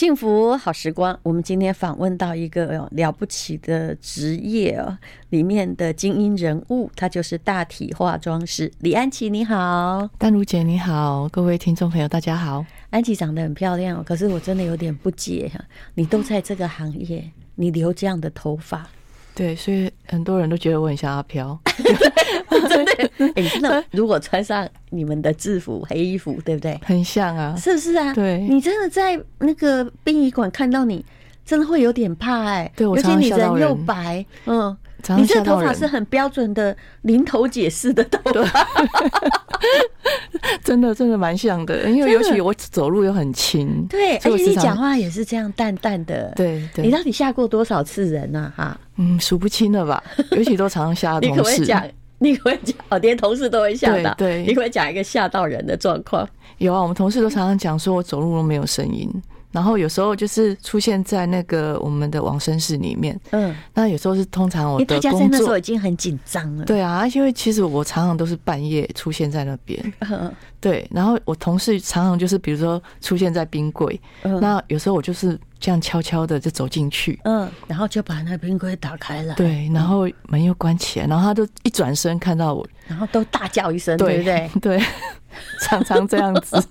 幸福好时光，我们今天访问到一个了不起的职业哦，里面的精英人物，他就是大体化妆师李安琪。你好，丹如姐，你好，各位听众朋友，大家好。安琪长得很漂亮，可是我真的有点不解，你都在这个行业，你留这样的头发。对，所以很多人都觉得我很像阿飘。真的，哎、欸，那如果穿上你们的制服黑衣服，对不对？很像啊，是不是啊？对，你真的在那个殡仪馆看到你，真的会有点怕哎、欸。对，我尤其你人又白，嗯，你这头发是很标准的零头解式的头发，真的真的蛮像的。因为尤其我走路又很轻，对，而且你讲话也是这样淡淡的。对对，你到底吓过多少次人呢？哈，嗯，数不清了吧？尤其都常常吓同事。你会讲哦，连同事都会吓到。对，对，你会讲一个吓到人的状况。有啊，我们同事都常常讲说，我走路都没有声音。然后有时候就是出现在那个我们的往生室里面，嗯，那有时候是通常我的工作，大家在那时候已经很紧张了，对啊，因为其实我常常都是半夜出现在那边，嗯，对，然后我同事常常就是比如说出现在冰柜，嗯，那有时候我就是这样悄悄的就走进去，嗯，然后就把那冰柜打开了，对，然后门又关起来，然后他就一转身看到我，然后都大叫一声，对不对？对，常常这样子。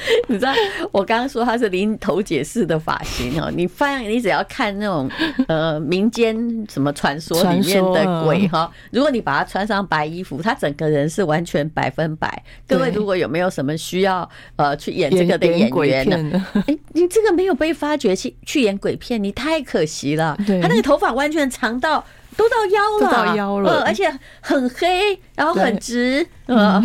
你知道我刚刚说他是林头解式的发型哦，你发现你只要看那种呃民间什么传说里面的鬼哈，如果你把他穿上白衣服，他整个人是完全百分百。各位如果有没有什么需要呃去演这个的演员呢？哎，你这个没有被发掘去去演鬼片，你太可惜了。他那个头发完全长到。都到腰了，都到腰了，而且很黑，然后很直，嗯，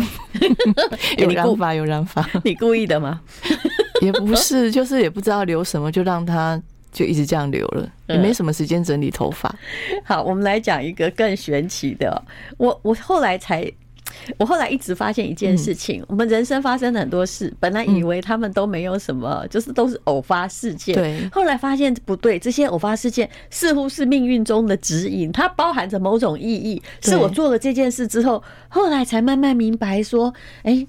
有染发，有染发，你故意的吗？也不是，就是也不知道留什么，就让他就一直这样留了，也没什么时间整理头发。好，我们来讲一个更玄奇的，我我后来才。我后来一直发现一件事情，我们人生发生了很多事，本来以为他们都没有什么，就是都是偶发事件。对，后来发现不对，这些偶发事件似乎是命运中的指引，它包含着某种意义。是我做了这件事之后，后来才慢慢明白说，哎，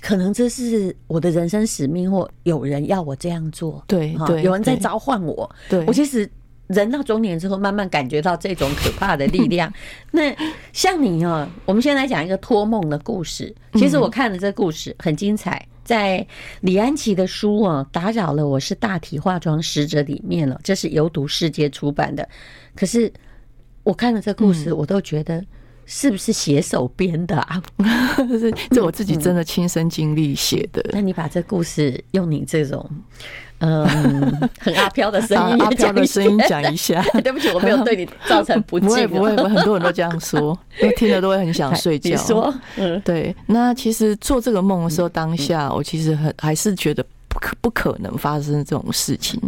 可能这是我的人生使命，或有人要我这样做。对，对，有人在召唤我。对，我其实。人到中年之后，慢慢感觉到这种可怕的力量。那像你哦，我们先来讲一个托梦的故事。其实我看了这故事很精彩，在李安琪的书哦，《打扰了我是大体化妆使者里面了，这是由读世界出版的。可是我看了这故事，我都觉得是不是写手编的啊？这 是这我自己真的亲身经历写的。那你把这故事用你这种。嗯，很阿飘的声音，阿飘的声音讲一下。对不起，我没有对你造成不敬。不会不会，很多人都这样说，因为听了都会很想睡觉。你说，嗯，对。那其实做这个梦的时候，当下我其实很还是觉得不可不可能发生这种事情。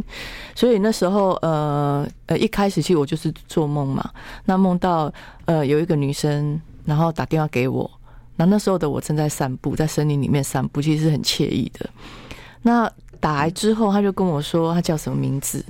所以那时候，呃呃，一开始其实我就是做梦嘛。那梦到呃有一个女生，然后打电话给我。那那时候的我正在散步，在森林里面散步，其实是很惬意的。那打来之后，他就跟我说他叫什么名字，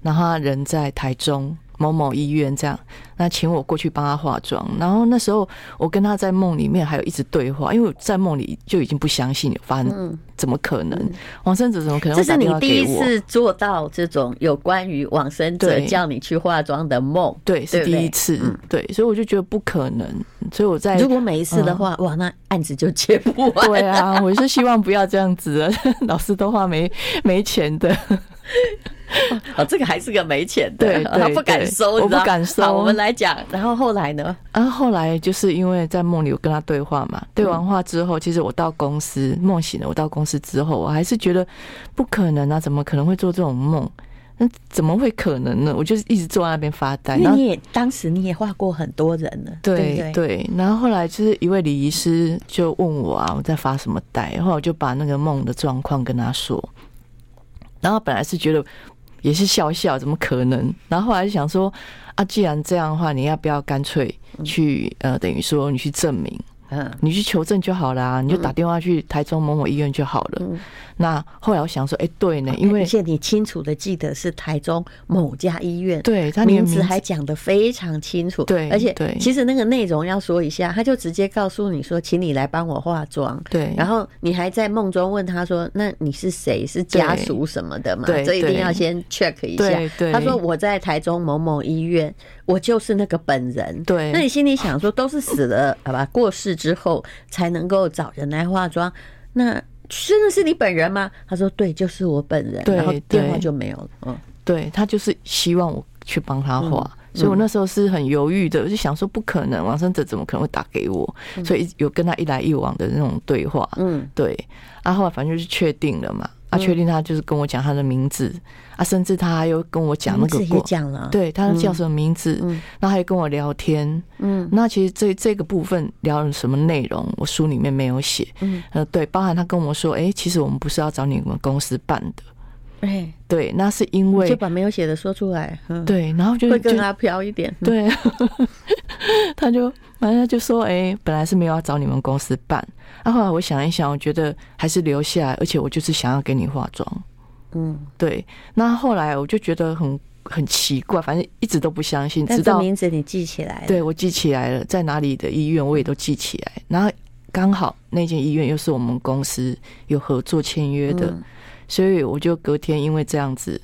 然后他人在台中某某医院这样，那请我过去帮他化妆。然后那时候我跟他在梦里面还有一直对话，因为我在梦里就已经不相信有发生，怎么可能？往生者怎么可能？这是你第一次做到这种有关于往生者叫你去化妆的梦，对，是第一次，对，所以我就觉得不可能。所以我在如果每一次的话，哇，那案子就接不完。对啊，我是希望不要这样子，老师都话没没钱的。哦，这个还是个没钱的，他不敢收，我不敢收。我们来讲，然后后来呢？然后后来就是因为在梦里我跟他对话嘛，对完话之后，其实我到公司梦醒了，我到公司之后，我还是觉得不可能啊，怎么可能会做这种梦？那怎么会可能呢？我就是一直坐在那边发呆。那你也当时你也画过很多人了，对对，对。然后后来就是一位礼仪师就问我啊，我在发什么呆？然后我就把那个梦的状况跟他说。然后本来是觉得也是笑笑，怎么可能？然后后来就想说啊，既然这样的话，你要不要干脆去呃，等于说你去证明？嗯，你去求证就好了啊，你就打电话去台中某某医院就好了。嗯、那后来我想说，哎、欸，对呢，因为而且你清楚的记得是台中某家医院，对他名字还讲的非常清楚。对，而且对其实那个内容要说一下，他就直接告诉你说，请你来帮我化妆。对，然后你还在梦中问他说，那你是谁？是家属什么的嘛？所以一定要先 check 一下。对，对，他说我在台中某某医院，我就是那个本人。对，那你心里想说，都是死了好吧，过世之后。才能够找人来化妆，那真的是你本人吗？他说对，就是我本人。然后电话就没有了。嗯，对，他就是希望我去帮他化，所以我那时候是很犹豫的，我就想说不可能，王生者怎么可能会打给我？所以有跟他一来一往的那种对话。嗯，对，啊，后来反正就是确定了嘛。他确定他就是跟我讲他的名字啊，甚至他还有跟我讲那个过，讲了，对，他叫什么名字，嗯，然后还跟我聊天，嗯，那其实这这个部分聊了什么内容，我书里面没有写，嗯，呃，对，包含他跟我说，哎，其实我们不是要找你们公司办的，哎，对，那是因为就把没有写的说出来，对，然后就会跟他飘一点，对，他就反正就说，哎，本来是没有要找你们公司办。那、啊、后来我想一想，我觉得还是留下来，而且我就是想要给你化妆，嗯，对。那后来我就觉得很很奇怪，反正一直都不相信。直到名字你记起来了，对，我记起来了，在哪里的医院我也都记起来。然后刚好那间医院又是我们公司有合作签约的，嗯、所以我就隔天因为这样子，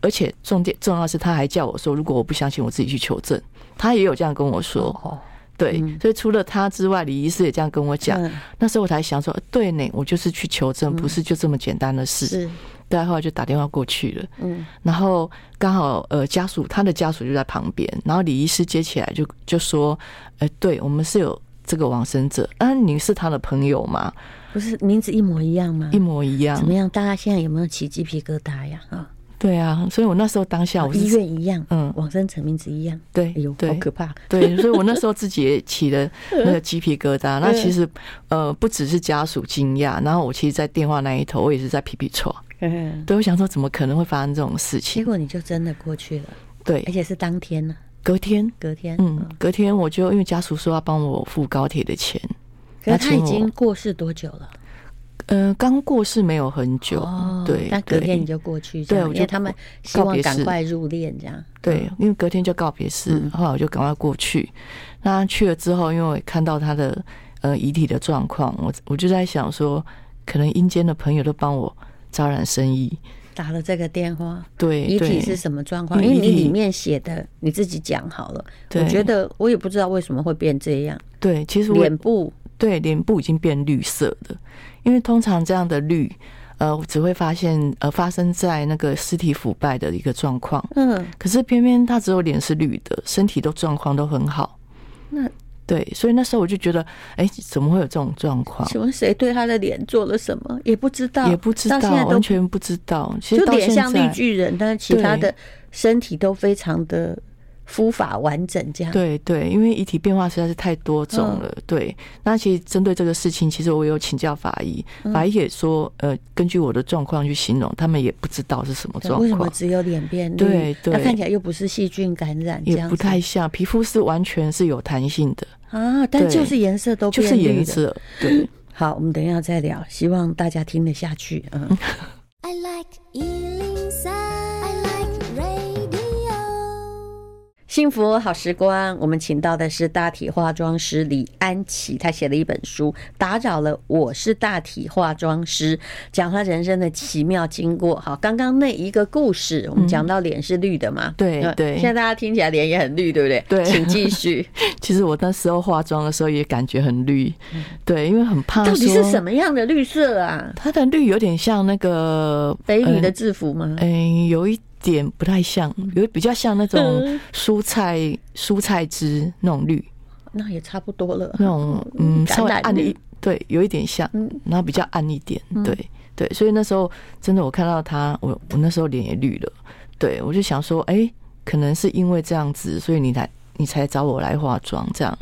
而且重点重要是他还叫我说，如果我不相信，我自己去求证。他也有这样跟我说。哦对，所以除了他之外，李医师也这样跟我讲。那时候我才想说，对呢，我就是去求证，不是就这么简单的事。是，对，后来就打电话过去了。嗯，然后刚好呃家属他的家属就在旁边，然后李医师接起来就就说，呃，对我们是有这个往生者，啊，你是他的朋友吗？不是名字一模一样吗？一模一样。怎么样？大家现在有没有起鸡皮疙瘩呀？啊？对啊，所以我那时候当下我是，我医院一样，嗯，往生者名字一样，对，哎呦，好可怕。对，所以我那时候自己也起了那个鸡皮疙瘩。那其实，呃，不只是家属惊讶，然后我其实，在电话那一头，我也是在皮皮错。嗯，对，我想说，怎么可能会发生这种事情？结果你就真的过去了，对，而且是当天呢，隔天，隔天，嗯，隔天我就因为家属说要帮我付高铁的钱，可是他已经过世多久了？呃，刚过世没有很久，哦、对，但隔天你就过去，对，因为他们希望赶快入殓，这样，对，因为隔天就告别式，嗯、后来我就赶快过去。那去了之后，因为我看到他的呃遗体的状况，我我就在想说，可能阴间的朋友都帮我招揽生意，打了这个电话，对，遗体是什么状况？因为你里面写的你自己讲好了，我觉得我也不知道为什么会变这样，对，其实脸部，对，脸部已经变绿色的。因为通常这样的绿，呃，只会发现呃发生在那个尸体腐败的一个状况。嗯，可是偏偏他只有脸是绿的，身体都状况都很好。那对，所以那时候我就觉得，哎，怎么会有这种状况？请问谁对他的脸做了什么？也不知道，也不知道，完全不知道。其实就脸像绿巨人，但是其他的身体都非常的。肤法完整这样，对对，因为遗体变化实在是太多种了。嗯、对，那其实针对这个事情，其实我有请教法医，法医也说，呃，根据我的状况去形容，他们也不知道是什么状况。为什么只有脸变绿？对对，那看起来又不是细菌感染，也不太像，皮肤是完全是有弹性的啊，但就是颜色都变绿，就是颜色。对，好，我们等一下再聊，希望大家听得下去。嗯。I like 幸福好时光，我们请到的是大体化妆师李安琪，他写了一本书《打扰了，我是大体化妆师》，讲他人生的奇妙经过。好，刚刚那一个故事，我们讲到脸是绿的嘛？对对，现在大家听起来脸也很绿，对不对？对，请继续。其实我那时候化妆的时候也感觉很绿，对，因为很怕。到底是什么样的绿色啊？它的绿有点像那个北女的制服吗？嗯，有一。点不太像，有比较像那种蔬菜蔬菜汁那种绿，那也差不多了。那种嗯，稍微暗一对，有一点像，然后比较暗一点，对对。所以那时候真的，我看到他，我我那时候脸也绿了。对，我就想说，哎，可能是因为这样子，所以你才你才找我来化妆这样。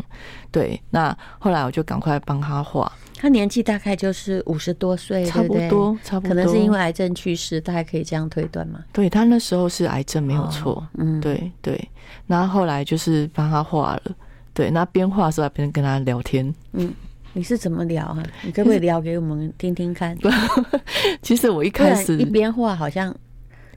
对，那后来我就赶快帮他画。他年纪大概就是五十多岁，差不多，差不多，可能是因为癌症去世，大概可以这样推断吗？对，他那时候是癌症，没有错。嗯，对对。然后后来就是帮他画了，对，那边画的时候还边跟他聊天。嗯，你是怎么聊啊？你可不可以聊给我们听听看？其实我一开始一边画好像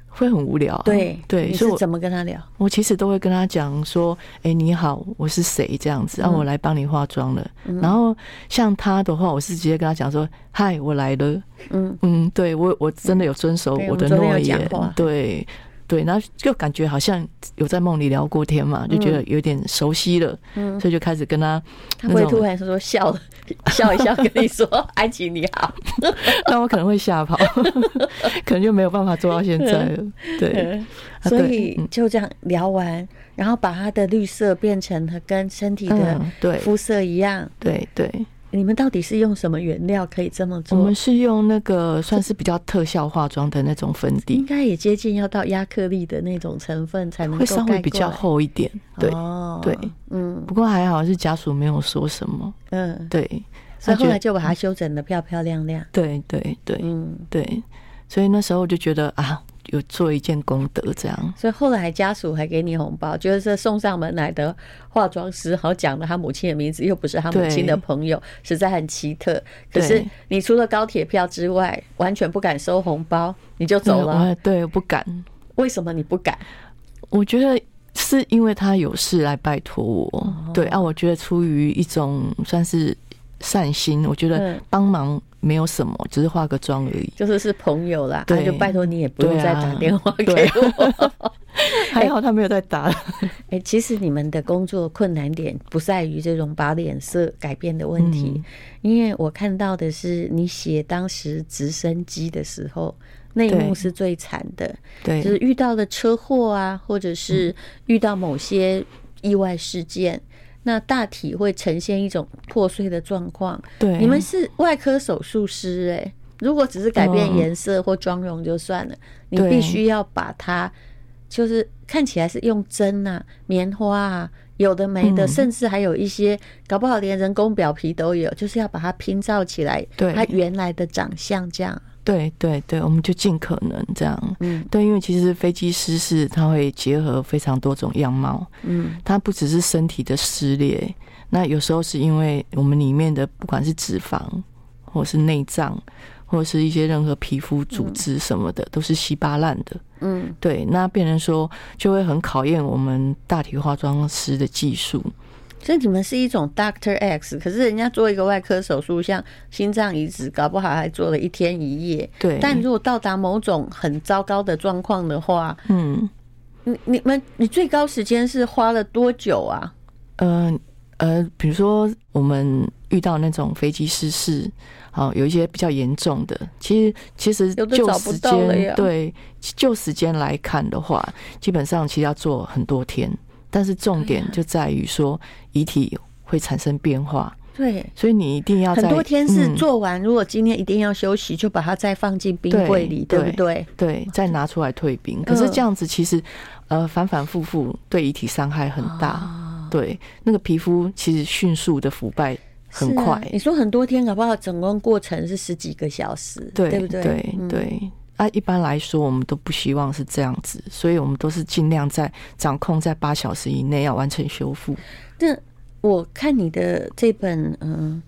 会很无聊，啊。对对，你是怎么跟他聊？我其实都会跟他讲说：“哎，你好，我是谁？这样子，让、嗯啊、我来帮你化妆了。嗯”然后像他的话，我是直接跟他讲说：“嗨，我来了。”嗯嗯，对我我真的有遵守我的诺言，嗯、对。对，然后就感觉好像有在梦里聊过天嘛，就觉得有点熟悉了，嗯，所以就开始跟他，他会突然说笑了，笑一笑跟你说 “安琪你好”，那我可能会吓跑，可能就没有办法做到现在了。对，所以就这样聊完，然后把他的绿色变成他跟身体的肤色一样，对对。你们到底是用什么原料可以这么做？我们是用那个算是比较特效化妆的那种粉底，应该也接近要到亚克力的那种成分才能够。会稍微比较厚一点，对、哦、对，嗯。不过还好是家属没有说什么，嗯，对。所以后来就把它修整的漂漂亮亮。对对对，嗯对。所以那时候我就觉得啊。有做一件功德，这样，所以后来家属还给你红包，觉得这送上门来的化妆师，好讲了他母亲的名字，又不是他母亲的朋友，实在很奇特。可是你除了高铁票之外，完全不敢收红包，你就走了。对，不敢。为什么你不敢？我觉得是因为他有事来拜托我。对啊，我觉得出于一种算是善心，我觉得帮忙。没有什么，只是化个妆而已。就是是朋友啦，对，就拜托你也不用再打电话给我。还好他没有再打了。哎，其实你们的工作困难点不在于这种把脸色改变的问题，因为我看到的是你写当时直升机的时候，那一幕是最惨的。对，就是遇到了车祸啊，或者是遇到某些意外事件。那大体会呈现一种破碎的状况。对，你们是外科手术师哎，如果只是改变颜色或妆容就算了，你必须要把它，就是看起来是用针啊、棉花啊，有的没的，甚至还有一些搞不好连人工表皮都有，就是要把它拼造起来，它原来的长相这样。对对对，我们就尽可能这样。嗯，对，因为其实飞机失事，它会结合非常多种样貌。嗯，它不只是身体的撕裂，那有时候是因为我们里面的不管是脂肪，或是内脏，或者是一些任何皮肤组织什么的，都是稀巴烂的。嗯，对，那变成说就会很考验我们大体化妆师的技术。所以你们是一种 Doctor X，可是人家做一个外科手术，像心脏移植，搞不好还做了一天一夜。对。但如果到达某种很糟糕的状况的话，嗯，你你们你最高时间是花了多久啊？呃呃，比如说我们遇到那种飞机失事，好，有一些比较严重的，其实其实就时间对就时间来看的话，基本上其实要做很多天。但是重点就在于说，遗体会产生变化。对，所以你一定要在很多天是做完，如果今天一定要休息，就把它再放进冰柜里，对不对？对，再拿出来退冰。可是这样子其实，呃，反反复复对遗体伤害很大。对，那个皮肤其实迅速的腐败很快。你说很多天，搞不好整个过程是十几个小时，对不对？对对。啊，一般来说，我们都不希望是这样子，所以我们都是尽量在掌控在八小时以内要完成修复。那我看你的这本，嗯，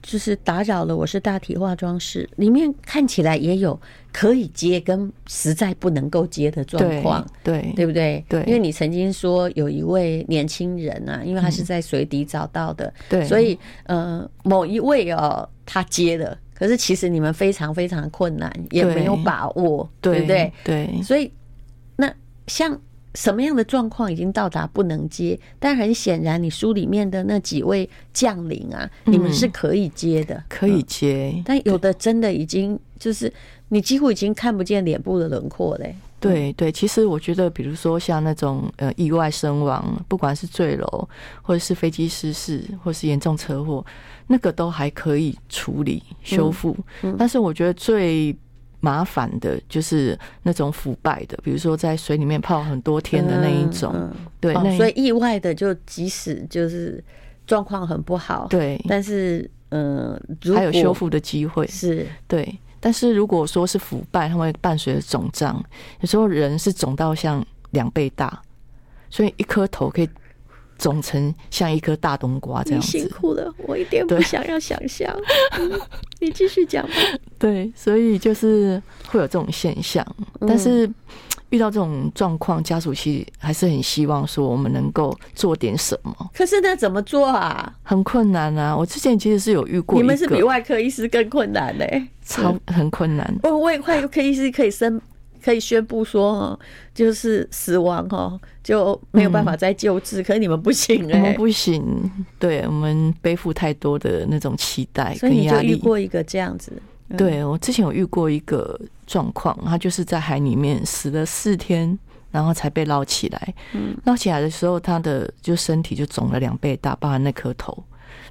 就是打扰了，我是大体化妆师，里面看起来也有可以接跟实在不能够接的状况，对对不对？对，因为你曾经说有一位年轻人啊，因为他是在水底找到的，对，所以呃，某一位哦，他接了。可是其实你们非常非常困难，也没有把握，对，对不对？对，所以那像什么样的状况已经到达不能接？但很显然，你书里面的那几位将领啊，你们是可以接的，可以接。但有的真的已经就是你几乎已经看不见脸部的轮廓嘞。对对，其实我觉得，比如说像那种呃意外身亡，不管是坠楼，或者是飞机失事，或是严重车祸。那个都还可以处理修复，但是我觉得最麻烦的就是那种腐败的，比如说在水里面泡很多天的那一种。对，所以意外的就即使就是状况很不好，对，但是嗯，还有修复的机会。是。对。但是如果说是腐败，它会伴随着肿胀，有时候人是肿到像两倍大，所以一颗头可以肿成像一颗大冬瓜这样子。辛苦了，我一点不想要想象。嗯、你继续讲吧。对，所以就是会有这种现象，但是遇到这种状况，家属其实还是很希望说我们能够做点什么。可是那怎么做啊？很困难啊！我之前其实是有遇过，你们是比外科医师更困难呢、欸，超很困难。哦，外科医师可以生。可以宣布说，就是死亡哦，就没有办法再救治。可是你们不行哎，我们不行，对我们背负太多的那种期待跟压力。所以你就遇过一个这样子？对，我之前有遇过一个状况，他就是在海里面死了四天，然后才被捞起来。嗯，捞起来的时候，他的就身体就肿了两倍大，包含那颗头。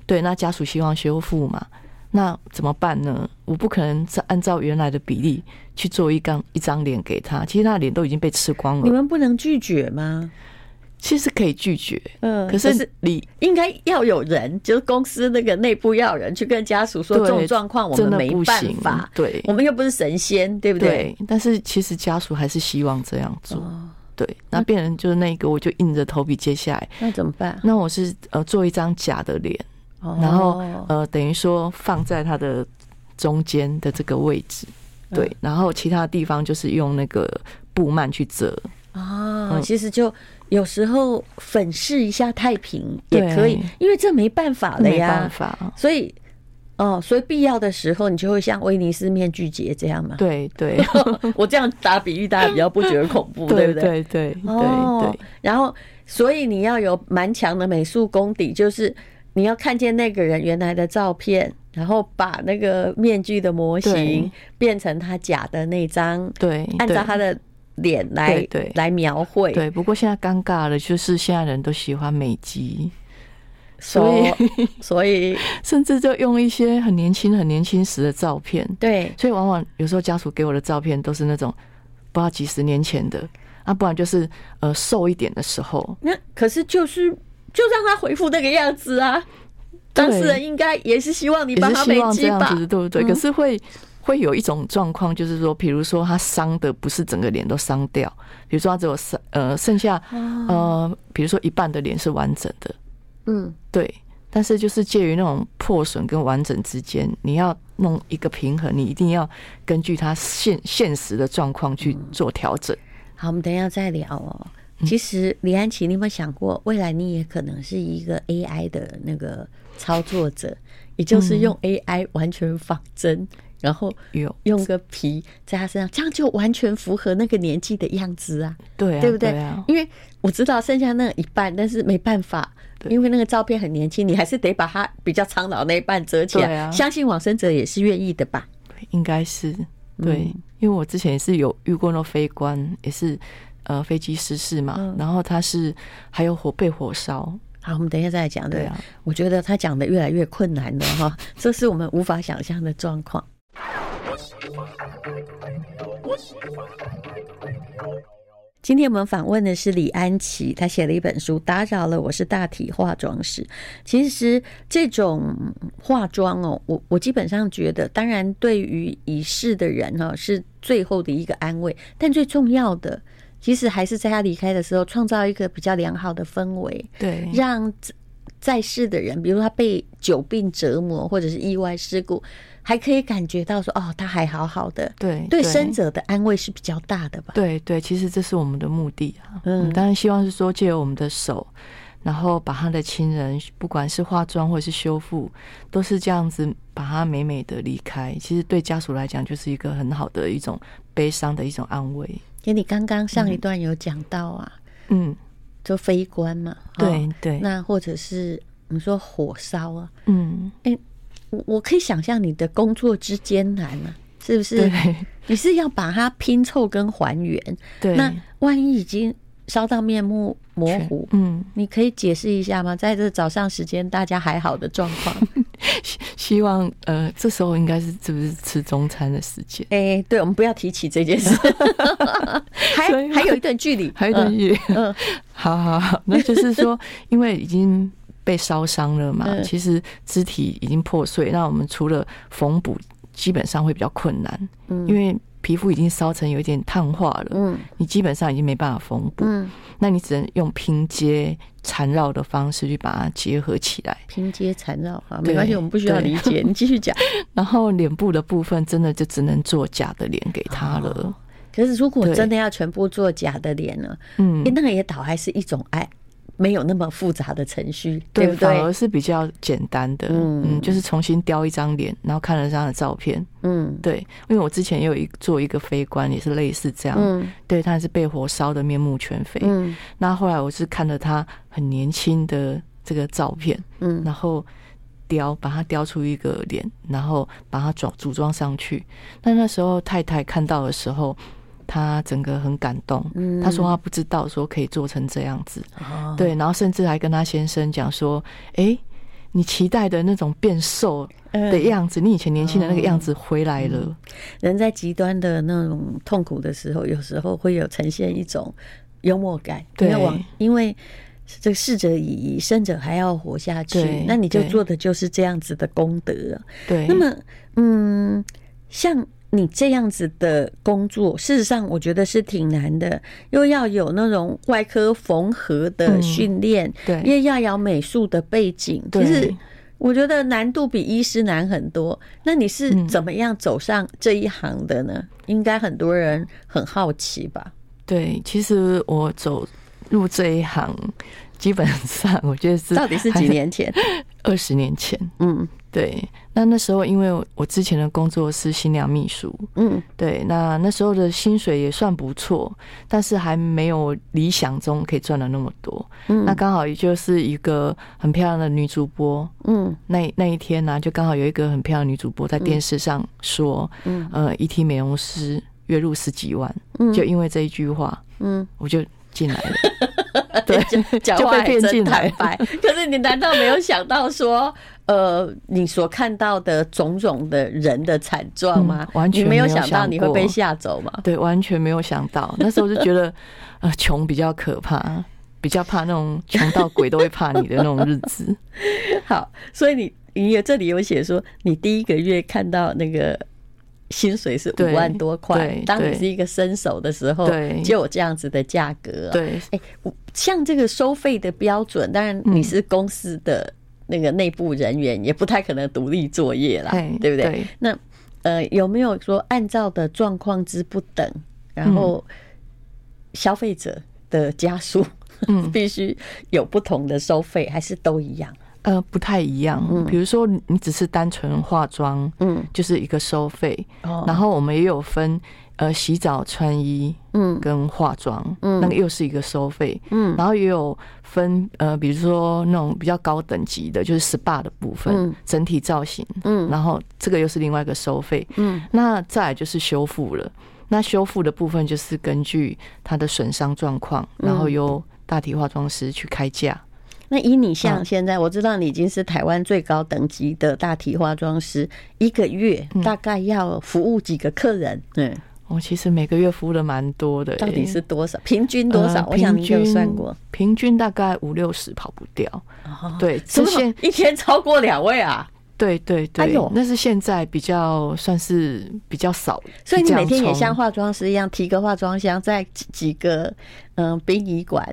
对，那家属希望修复嘛。那怎么办呢？我不可能再按照原来的比例去做一张一张脸给他，其实他的脸都已经被吃光了。你们不能拒绝吗？其实可以拒绝，嗯，可是你应该要有人，就是公司那个内部要有人去跟家属说这种状况，我们没办法，对，我们又不是神仙，对不对？对，但是其实家属还是希望这样做，对。那病人就是那个，我就硬着头皮接下来，那怎么办？那我是呃做一张假的脸。然后呃，等于说放在它的中间的这个位置，对，然后其他地方就是用那个布幔去遮。哦，其实就有时候粉饰一下太平也可以，因为这没办法了呀，没办法。所以哦，所以必要的时候你就会像威尼斯面具节这样嘛。对对，我这样打比喻，大家比较不觉得恐怖，对不对？对对对对。然后，所以你要有蛮强的美术功底，就是。你要看见那个人原来的照片，然后把那个面具的模型变成他假的那张，对，按照他的脸来对来描绘。对，不过现在尴尬的就是现在人都喜欢美肌，所以所以 甚至就用一些很年轻、很年轻时的照片。对，所以往往有时候家属给我的照片都是那种不知道几十年前的，啊，不然就是呃瘦一点的时候。那可是就是。就让他回复那个样子啊！当事人应该也是希望你帮他美肌吧，对不对？可是会会有一种状况，就是说，比如说他伤的不是整个脸都伤掉，比如说他只有剩呃剩下呃，比如说一半的脸是完整的，嗯，对。但是就是介于那种破损跟完整之间，你要弄一个平衡，你一定要根据他现现实的状况去做调整。好，我们等一下再聊哦。其实李安琪，你有没有想过，未来你也可能是一个 AI 的那个操作者，也就是用 AI 完全仿真，然后用个皮在他身上，这样就完全符合那个年纪的样子啊？对啊，对不对？因为我知道剩下那一半，但是没办法，因为那个照片很年轻，你还是得把它比较苍老那一半遮起来。相信往生者也是愿意的吧？应该是对，因为我之前也是有遇过那飞官，也是。呃，飞机失事嘛，嗯、然后他是还有火被火烧。好，我们等一下再来讲。对啊，我觉得他讲的越来越困难了哈，这是我们无法想象的状况。今天我们访问的是李安琪，他写了一本书《打扰了，我是大体化妆师》。其实这种化妆哦，我我基本上觉得，当然对于已逝的人哈是最后的一个安慰，但最重要的。其实还是在他离开的时候，创造一个比较良好的氛围，对，让在世的人，比如他被久病折磨或者是意外事故，还可以感觉到说，哦，他还好好的，对，对，生者的安慰是比较大的吧？对对，其实这是我们的目的啊。嗯，当然希望是说借由我们的手，然后把他的亲人，不管是化妆或者是修复，都是这样子把他美美的离开。其实对家属来讲，就是一个很好的一种悲伤的一种安慰。给你刚刚上一段有讲到啊，嗯，就飞官嘛，对对，那或者是你说火烧啊，嗯，哎，我我可以想象你的工作之艰难啊，是不是？你是要把它拼凑跟还原，对，那万一已经。烧到面目模糊，嗯，你可以解释一下吗？在这早上时间，大家还好的状况，希望呃，这时候应该是是不是吃中餐的时间？哎、欸，对，我们不要提起这件事，还还有一段距离，还有一段距离。嗯，好好好，那就是说，因为已经被烧伤了嘛，嗯、其实肢体已经破碎，那我们除了缝补，基本上会比较困难，嗯，因为皮肤已经烧成有一点碳化了，嗯，你基本上已经没办法缝补，嗯，那你只能用拼接缠绕的方式去把它结合起来。拼接缠绕啊，没关系，我们不需要理解，你继续讲。然后脸部的部分，真的就只能做假的脸给他了。哦。可是如果真的要全部做假的脸呢？嗯，那个也倒还是一种爱。没有那么复杂的程序，对不对？反而是比较简单的，嗯，就是重新雕一张脸，然后看了这张的照片，嗯，对。因为我之前也有一做一个飞官，也是类似这样，嗯，对，他是被火烧的面目全非，嗯。那后来我是看了他很年轻的这个照片，嗯，然后雕把他雕出一个脸，然后把它装组装上去。但那时候太太看到的时候。他整个很感动，他说他不知道说可以做成这样子，对，然后甚至还跟他先生讲说，哎，你期待的那种变瘦的样子，你以前年轻的那个样子回来了。人在极端的那种痛苦的时候，有时候会有呈现一种幽默感，对，因为这个逝者已矣，生者还要活下去，那你就做的就是这样子的功德。对，那么，嗯，像。你这样子的工作，事实上我觉得是挺难的，又要有那种外科缝合的训练，嗯，对，又要有美术的背景，其实我觉得难度比医师难很多。那你是怎么样走上这一行的呢？嗯，应该很多人很好奇吧？对，其实我走入这一行，基本上我觉得是到底是几年前？二十年前，嗯。对，那那时候因为我之前的工作是新娘秘书，嗯，对，那那时候的薪水也算不错，但是还没有理想中可以赚的那么多。嗯，那刚好也就是一个很漂亮的女主播，嗯，那那一天呢，就刚好有一个很漂亮的女主播在电视上说，嗯，呃，一体美容师月入十几万，嗯，就因为这一句话，嗯，我就进来了，对，就就被骗进来。可是你难道没有想到说？呃，你所看到的种种的人的惨状吗？嗯，完全没有想到你会被吓走吗？对，完全没有想到。那时候就觉得，呃，穷比较可怕，比较怕那种穷到鬼都会怕你的那种日子。好，所以你你也这里有写说，你第一个月看到那个薪水是五万多块，当你是一个新手的时候，就有这样子的价格。对，哎，像这个收费的标准，当然你是公司的。那个内部人员也不太可能独立作业啦，对不对？那呃，有没有说按照的状况之不等，然后消费者的家属嗯 必须有不同的收费，还是都一样？呃，不太一样。嗯，比如说你只是单纯化妆，嗯，就是一个收费。哦，然后我们也有分。呃，洗澡、穿衣，嗯，跟化妆，嗯，那个又是一个收费，嗯，然后也有分，呃，比如说那种比较高等级的，就是 SPA 的部分，嗯，整体造型，嗯，然后这个又是另外一个收费，嗯，那再来就是修复了，那修复的部分就是根据它的损伤状况，然后由大体化妆师去开价。那以你像现在，我知道你已经是台湾最高等级的大体化妆师，一个月大概要服务几个客人？嗯。我其实每个月服务的蛮多的，到底是多少？平均多少？我想你有算过，平均大概五六十跑不掉。对，之前一天超过两位啊？对对对，那是现在比较算是比较少。所以你每天也像化妆师一样，提个化妆箱，在几个嗯殡仪馆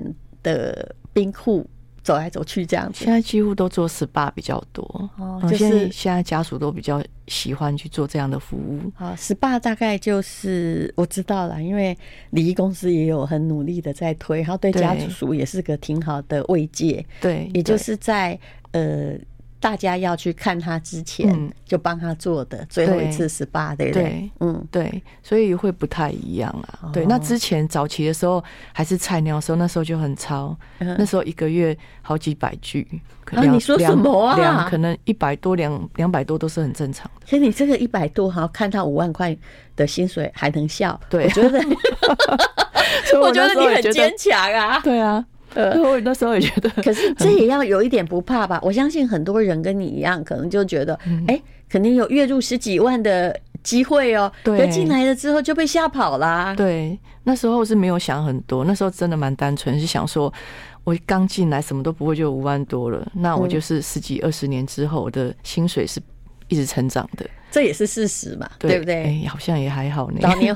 的冰库。走来走去这样子，现在几乎都做 SPA 比较多哦，就是现在家属都比较喜欢去做这样的服务。好，SPA 大概就是我知道了，因为礼仪公司也有很努力的在推，然后对家属也是个挺好的慰藉。对，也就是在呃。大家要去看他之前，就帮他做的最后一次 SPA，对不对？嗯，对，所以会不太一样啊。对，那之前早期的时候还是菜鸟的时候，那时候就很超，那时候一个月好几百句。啊，你说什么啊？两可能一百多两两百多都是很正常的。所以你这个一百多，好看他五万块的薪水还能笑？对，我觉得，我觉得你很坚强啊。对啊。呃，我那时候也觉得，可是这也要有一点不怕吧？我相信很多人跟你一样，可能就觉得，哎，肯定有月入十几万的机会哦。对，进来了之后就被吓跑啦。对，那时候是没有想很多，那时候真的蛮单纯，是想说，我刚进来什么都不会，就五万多了，那我就是十几二十年之后的薪水是一直成长的。这也是事实嘛，对，对不对？哎、欸，好像也还好呢。老牛，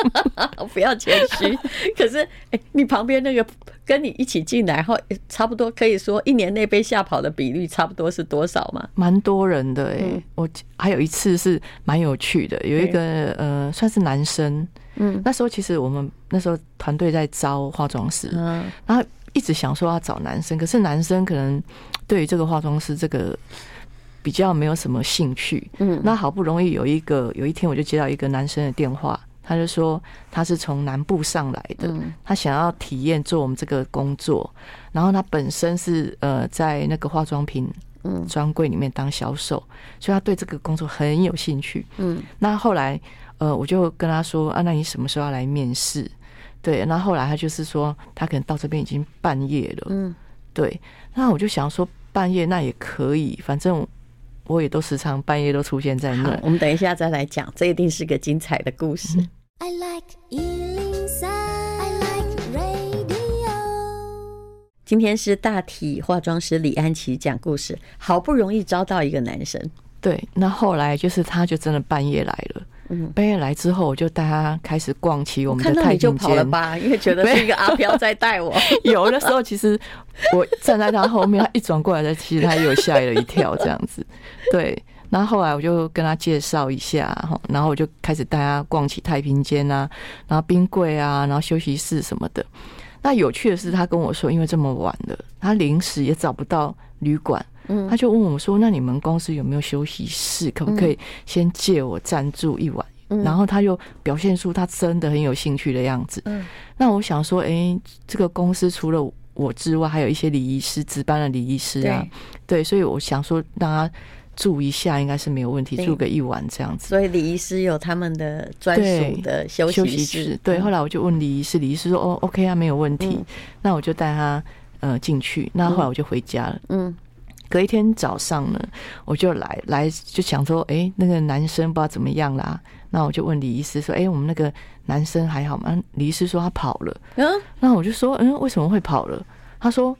不要谦虚。可是，哎，你旁边那个跟你一起进来后，差不多可以说一年内被吓跑的比率差不多是多少嘛？蛮多人的哎、欸嗯，我还有一次是蛮有趣的，有一个呃，算是男生。嗯，那时候其实我们那时候团队在招化妆师，嗯，然后一直想说要找男生，可是男生可能对于这个化妆师这个。比较没有什么兴趣，嗯，那好不容易有一个有一天我就接到一个男生的电话，他就说他是从南部上来的，他想要体验做我们这个工作，然后他本身是呃在那个化妆品嗯。专柜里面当销售，所以他对这个工作很有兴趣，嗯，那后来呃我就跟他说啊，那你什么时候要来面试？对，那后来他就是说他可能到这边已经半夜了，嗯，对，那我就想说半夜那也可以，反正。我也都时常半夜都出现在那。我们等一下再来讲，这一定是个精彩的故事。I like 103, I like radio。今天是大体化妆师李安琪讲故事，好不容易招到一个男生，对，那后来就是他就真的半夜来了。半夜来之后，我就带他开始逛起我们的太平间。吧，因为觉得 是一个阿飘在带我。有的时候，其实我站在他后面，他一转过来的，其实他又吓了一跳，这样子。对，然后后来我就跟他介绍一下，然后我就开始带他逛起太平间啊，然后冰柜啊，然后休息室什么的。那有趣的是，他跟我说，因为这么晚了，他临时也找不到旅馆。嗯，他就问我说：“那你们公司有没有休息室？可不可以先借我暂住一晚？”嗯，然后他又表现出他真的很有兴趣的样子。嗯，那我想说，哎，这个公司除了我之外，还有一些礼仪师值班的礼仪师啊，对，所以我想说让他住一下应该是没有问题，住个一晚这样子。所以礼仪师有他们的专属的休息室。对，后来我就问礼仪师，礼仪师说：“哦，OK 啊，没有问题。”那我就带他呃进去。那后来我就回家了。嗯。隔一天早上呢，我就来来就想说，哎、欸，那个男生不知道怎么样啦。那我就问李医师说，哎、欸，我们那个男生还好吗？李医师说他跑了。嗯，那我就说，嗯，为什么会跑了？他说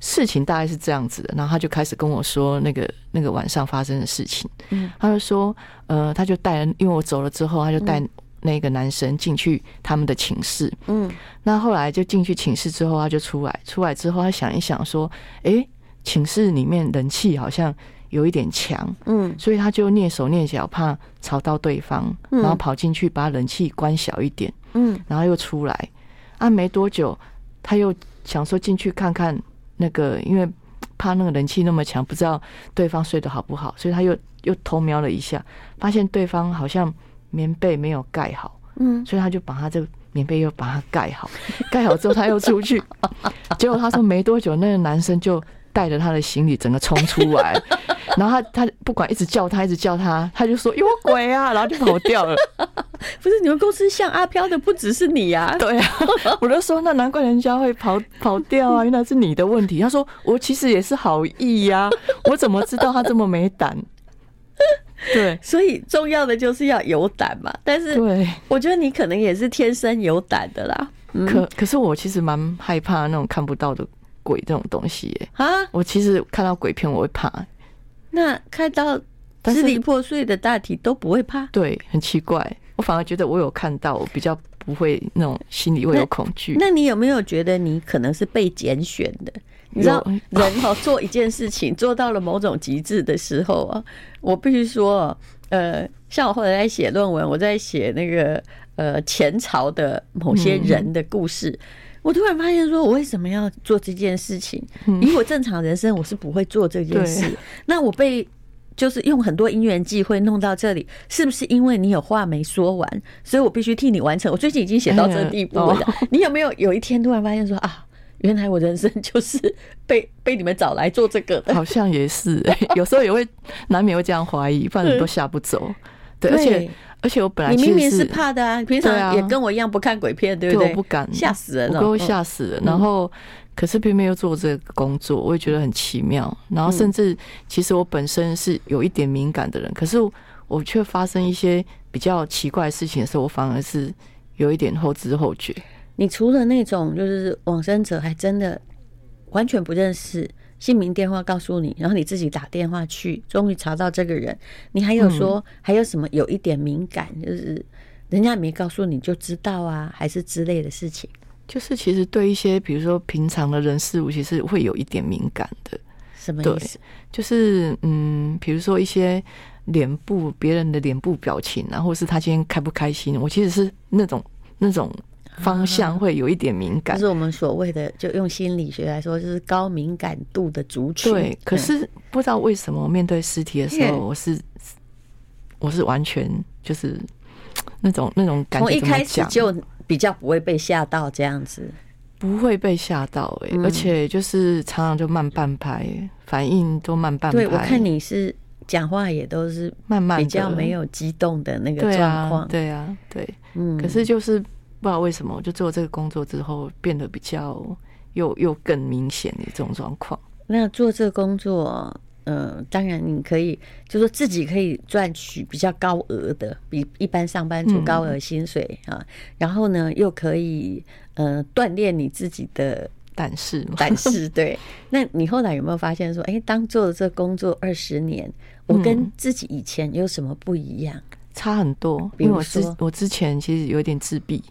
事情大概是这样子的。然后他就开始跟我说那个那个晚上发生的事情。嗯，他就说，呃，他就带，因为我走了之后，他就带那个男生进去他们的寝室。嗯，那后来就进去寝室之后，他就出来，出来之后他想一想说，哎、欸。寝室里面人气好像有一点强，嗯，所以他就蹑手蹑脚，怕吵到对方，然后跑进去把冷气关小一点，嗯，然后又出来，啊，没多久他又想说进去看看那个，因为怕那个人气那么强，不知道对方睡得好不好，所以他又又偷瞄了一下，发现对方好像棉被没有盖好，嗯，所以他就把他这个棉被又把它盖好，盖好之后他又出去，结果他说没多久那个男生就。带着他的行李整个冲出来，然后他他不管一直叫他，一直叫他，他就说有鬼啊，然后就跑掉了。不是你们公司像阿飘的不只是你呀？对啊，我就说那难怪人家会跑跑掉啊，原来是你的问题。他说我其实也是好意呀，我怎么知道他这么没胆？对，所以重要的就是要有胆嘛。但是对，我觉得你可能也是天生有胆的啦。可可是我其实蛮害怕那种看不到的。鬼这种东西耶啊！我其实看到鬼片我会怕，那看到支离破碎的大体都不会怕？对，很奇怪，我反而觉得我有看到，我比较不会那种心里会有恐惧。那你有没有觉得你可能是被拣选的？你知道人哈做一件事情做到了某种极致的时候啊，我必须说，呃，像我后来在写论文，我在写那个呃前朝的某些人的故事。我突然发现，说我为什么要做这件事情？以我正常人生，我是不会做这件事。那我被就是用很多因缘际会弄到这里，是不是因为你有话没说完，所以我必须替你完成？我最近已经写到这个地步了。你有没有有一天突然发现说啊，原来我人生就是被被你们找来做这个的？好像也是，有时候也会难免会这样怀疑，不然你都吓不走。对，而且。而且我本来你明明是怕的啊，平常也跟我一样不看鬼片，对不对？我不敢，吓死人了，我都会吓死人。然后，可是偏偏又做这个工作，我也觉得很奇妙。然后，甚至其实我本身是有一点敏感的人，可是我却发生一些比较奇怪的事情的时候，我反而是有一点后知后觉。你除了那种就是往生者，还真的完全不认识，姓名电话告诉你，然后你自己打电话去，终于查到这个人。你还有说还有什么有一点敏感，就是人家没告诉你就知道啊，还是之类的事情？就是其实对一些比如说平常的人事物，其实会有一点敏感的。什么意思？就是嗯，比如说一些脸部别人的脸部表情啊，或是他今天开不开心，我其实是那种那种。方向会有一点敏感，就是我们所谓的，就用心理学来说，就是高敏感度的族群。对，可是不知道为什么面对尸体的时候，我是我是完全就是那种那种感觉。从一开始就比较不会被吓到这样子，不会被吓到哎，而且就是常常就慢半拍，反应都慢半拍。对，我看你是讲话也都是慢慢，比较没有激动的那个状况。对啊，对，嗯，可是就是。不知道为什么，我就做这个工作之后，变得比较又又更明显的这种状况。那做这个工作，呃，当然你可以，就说自己可以赚取比较高额的，比一般上班族高额薪水啊。然后呢，又可以呃锻炼你自己的胆识，胆识。对。那你后来有没有发现说，哎，当做了这个工作二十年，我跟自己以前有什么不一样？差很多。因为我之我之前其实有点自闭。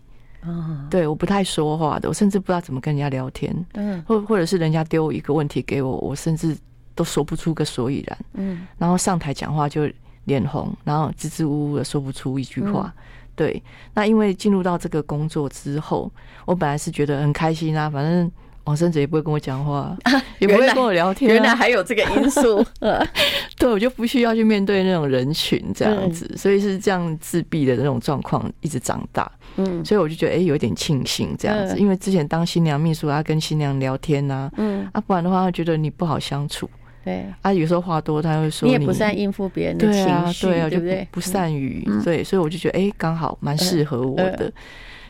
哦，对，我不太说话的，我甚至不知道怎么跟人家聊天。嗯，或或者是人家丢一个问题给我，我甚至都说不出个所以然。嗯，然后上台讲话就脸红，然后支支吾吾的说不出一句话。对，那因为进入到这个工作之后，我本来是觉得很开心啊，反正。往生者也不会跟我讲话，也不会跟我聊天。原来还有这个因素，对，我就不需要去面对那种人群这样子，所以是这样自闭的那种状况一直长大。嗯，所以我就觉得哎，有点庆幸这样子，因为之前当新娘秘书要跟新娘聊天呐，嗯，啊，不然的话他觉得你不好相处。对，啊，有时候话多，他会说你也不善应付别人的情绪，对啊，对不对？不善于，对，所以我就觉得哎，刚好蛮适合我的，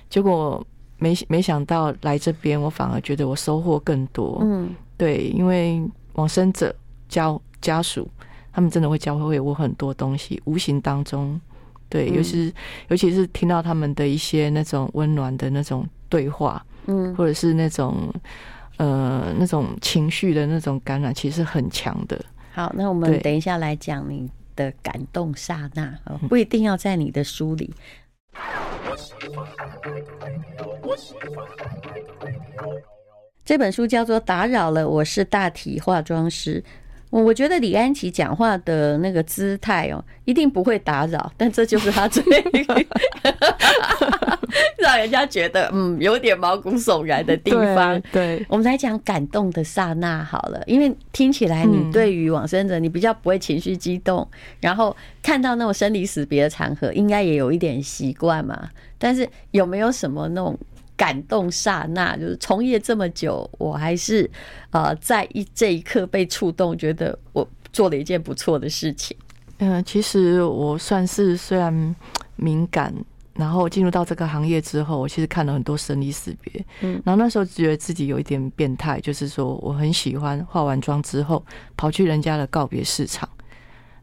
结果。没没想到来这边，我反而觉得我收获更多。嗯，对，因为往生者家家属，他们真的会教会我很多东西，无形当中，对，尤其是尤其是听到他们的一些那种温暖的那种对话，嗯，或者是那种呃那种情绪的那种感染，其实很强的。好，那我们等一下来讲你的感动刹那，不一定要在你的书里。这本书叫做《打扰了》，我是大体化妆师。我觉得李安琪讲话的那个姿态哦，一定不会打扰，但这就是他最 让人家觉得嗯有点毛骨悚然的地方。对，我们来讲感动的刹那好了，因为听起来你对于往生者你比较不会情绪激动，然后看到那种生离死别的场合，应该也有一点习惯嘛。但是有没有什么那种？感动刹那，就是从业这么久，我还是呃在一这一刻被触动，觉得我做了一件不错的事情。嗯，其实我算是虽然敏感，然后进入到这个行业之后，我其实看了很多生离死别。嗯，然后那时候觉得自己有一点变态，就是说我很喜欢化完妆之后跑去人家的告别市场，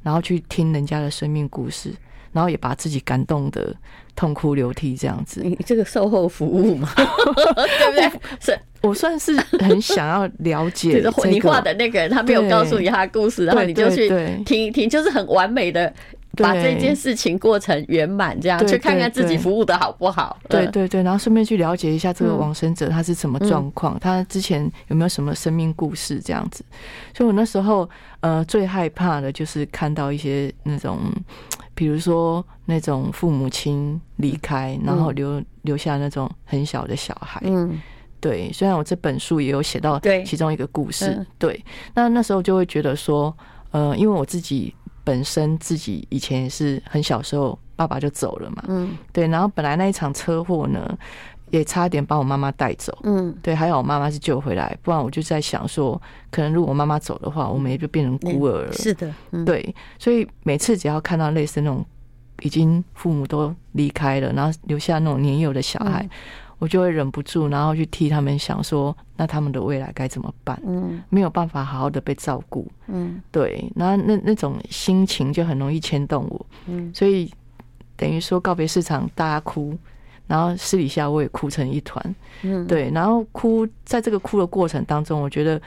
然后去听人家的生命故事。然后也把自己感动的痛哭流涕，这样子。你这个售后服务嘛，对不对？是我算是很想要了解、这个。你画的那个人，他没有告诉你他的故事，然后你就去听一听，就是很完美的把这件事情过程圆满，这样去看看自己服务的好不好。对对对，然后顺便去了解一下这个往生者他是什么状况，他之前有没有什么生命故事这样子。所以我那时候呃最害怕的就是看到一些那种。比如说那种父母亲离开，然后留留下那种很小的小孩，嗯，对。虽然我这本书也有写到其中一个故事，对，对。那那时候就会觉得说，呃，因为我自己本身自己以前也是很小时候爸爸就走了嘛，嗯，对。然后本来那一场车祸呢，也差点把我妈妈带走，嗯，对。还好我妈妈是救回来，不然我就在想说，可能如果我妈妈走的话，我们也就变成孤儿了。是的，对。所以每次只要看到类似那种已经父母都离开了，然后留下那种年幼的小孩，我就会忍不住，然后去替他们想说，那他们的未来该怎么办？嗯，没有办法好好的被照顾，嗯，对。然后那那种心情就很容易牵动我，嗯，所以等于说告别市场大家哭。然后私底下我也哭成一团，嗯，对，然后哭，在这个哭的过程当中，我觉得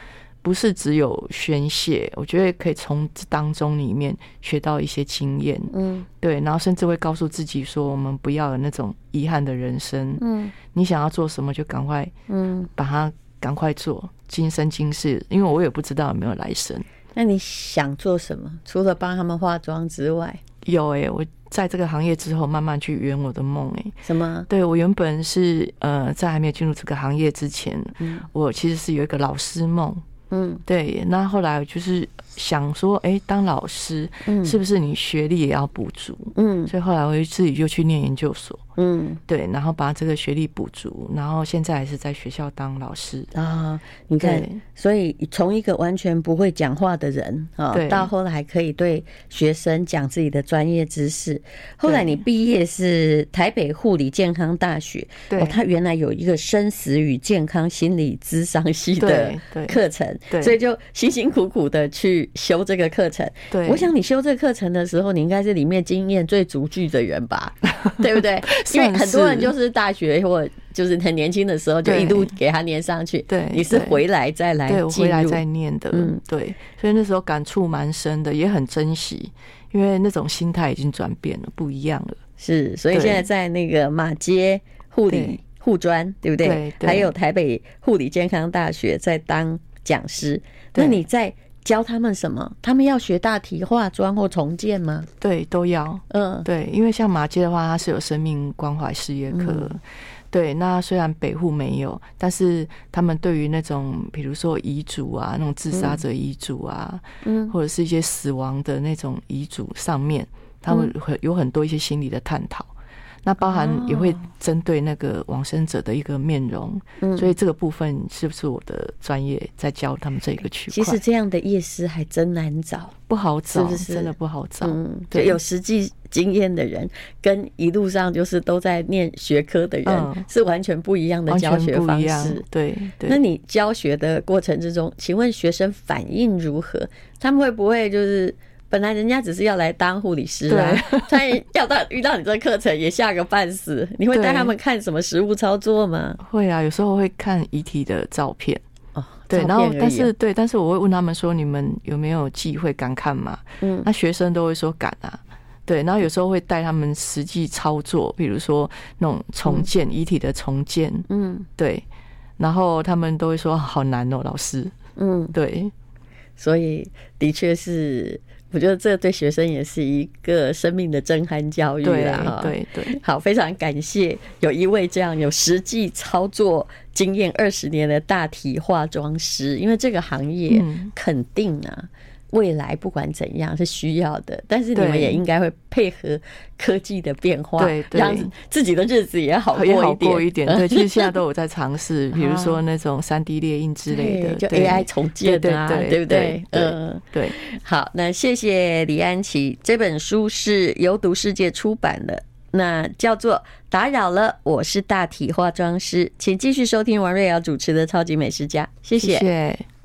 不是只有宣泄，我觉得可以从当中里面学到一些经验，嗯，对，然后甚至会告诉自己说，我们不要有那种遗憾的人生，嗯，你想要做什么就赶快，嗯，把它赶快做，今生今世，因为我也不知道有没有来生。那你想做什么？除了帮他们化妆之外，有哎、欸，我在这个行业之后慢慢去圆我的梦哎、欸。什么？对，我原本是呃，在还没有进入这个行业之前，嗯，我其实是有一个老师梦。嗯，对，那后来就是想说，哎，当老师，嗯，是不是你学历也要补足？嗯，所以后来我就自己就去念研究所。嗯，对，然后把这个学历补足，然后现在还是在学校当老师啊。你看，所以从一个完全不会讲话的人啊，到后来还可以对学生讲自己的专业知识。后来你毕业是台北护理健康大学，对，他原来有一个生死与健康心理咨商系的课程，所以就辛辛苦苦的去修这个课程。对，我想你修这个课程的时候，你应该是里面经验最足据的人吧？对不对？因为很多人就是大学或就是很年轻的时候就一路给他念上去，对，你是回来再来，对，回来再念的，嗯，对，所以那时候感触蛮深的，也很珍惜，因为那种心态已经转变了，不一样了。是，所以现在在那个马街护理护专，对不对？还有台北护理健康大学在当讲师，那你在。教他们什么？他们要学大体化妆或重建吗？对，都要。嗯，对，因为像马街的话，它是有生命关怀事业科。嗯、对，那虽然北户没有，但是他们对于那种，比如说遗嘱啊，那种自杀者遗嘱啊，嗯，或者是一些死亡的那种遗嘱上面，他们会有很多一些心理的探讨。那包含也会针对那个往生者的一个面容，嗯，所以这个部分是不是我的专业在教他们这个区块？其实这样的夜师还真难找，不好找，是不是？真的不好找。嗯，对，有实际经验的人跟一路上就是都在念学科的人是完全不一样的教学方式。对，对。那你教学的过程之中，请问学生反应如何？他们会不会就是？本来人家只是要来当护理师啊，他 要到遇到你这课程也吓个半死。你会带他们看什么实物操作吗？会啊，有时候会看遗体的照片哦。对，然后但是对，但是我会问他们说：“你们有没有机会敢看嘛？”嗯，那学生都会说敢啊。对，然后有时候会带他们实际操作，比如说那种重建遗体的重建。嗯，对，然后他们都会说好难哦，老师。嗯，对，所以的确是。我觉得这对学生也是一个生命的震撼教育啊，对对对，好，非常感谢有一位这样有实际操作经验二十年的大体化妆师，因为这个行业肯定啊。未来不管怎样是需要的，但是你们也应该会配合科技的变化，对，让自己的日子也好过一点。好过一点，对，其实现在都有在尝试，比如说那种三 D 列印之类的，就 AI 重建啊，对不对？嗯，对。好，那谢谢李安琪。这本书是由读世界出版的，那叫做《打扰了，我是大体化妆师》，请继续收听王瑞瑶主持的《超级美食家》，谢谢。谢谢。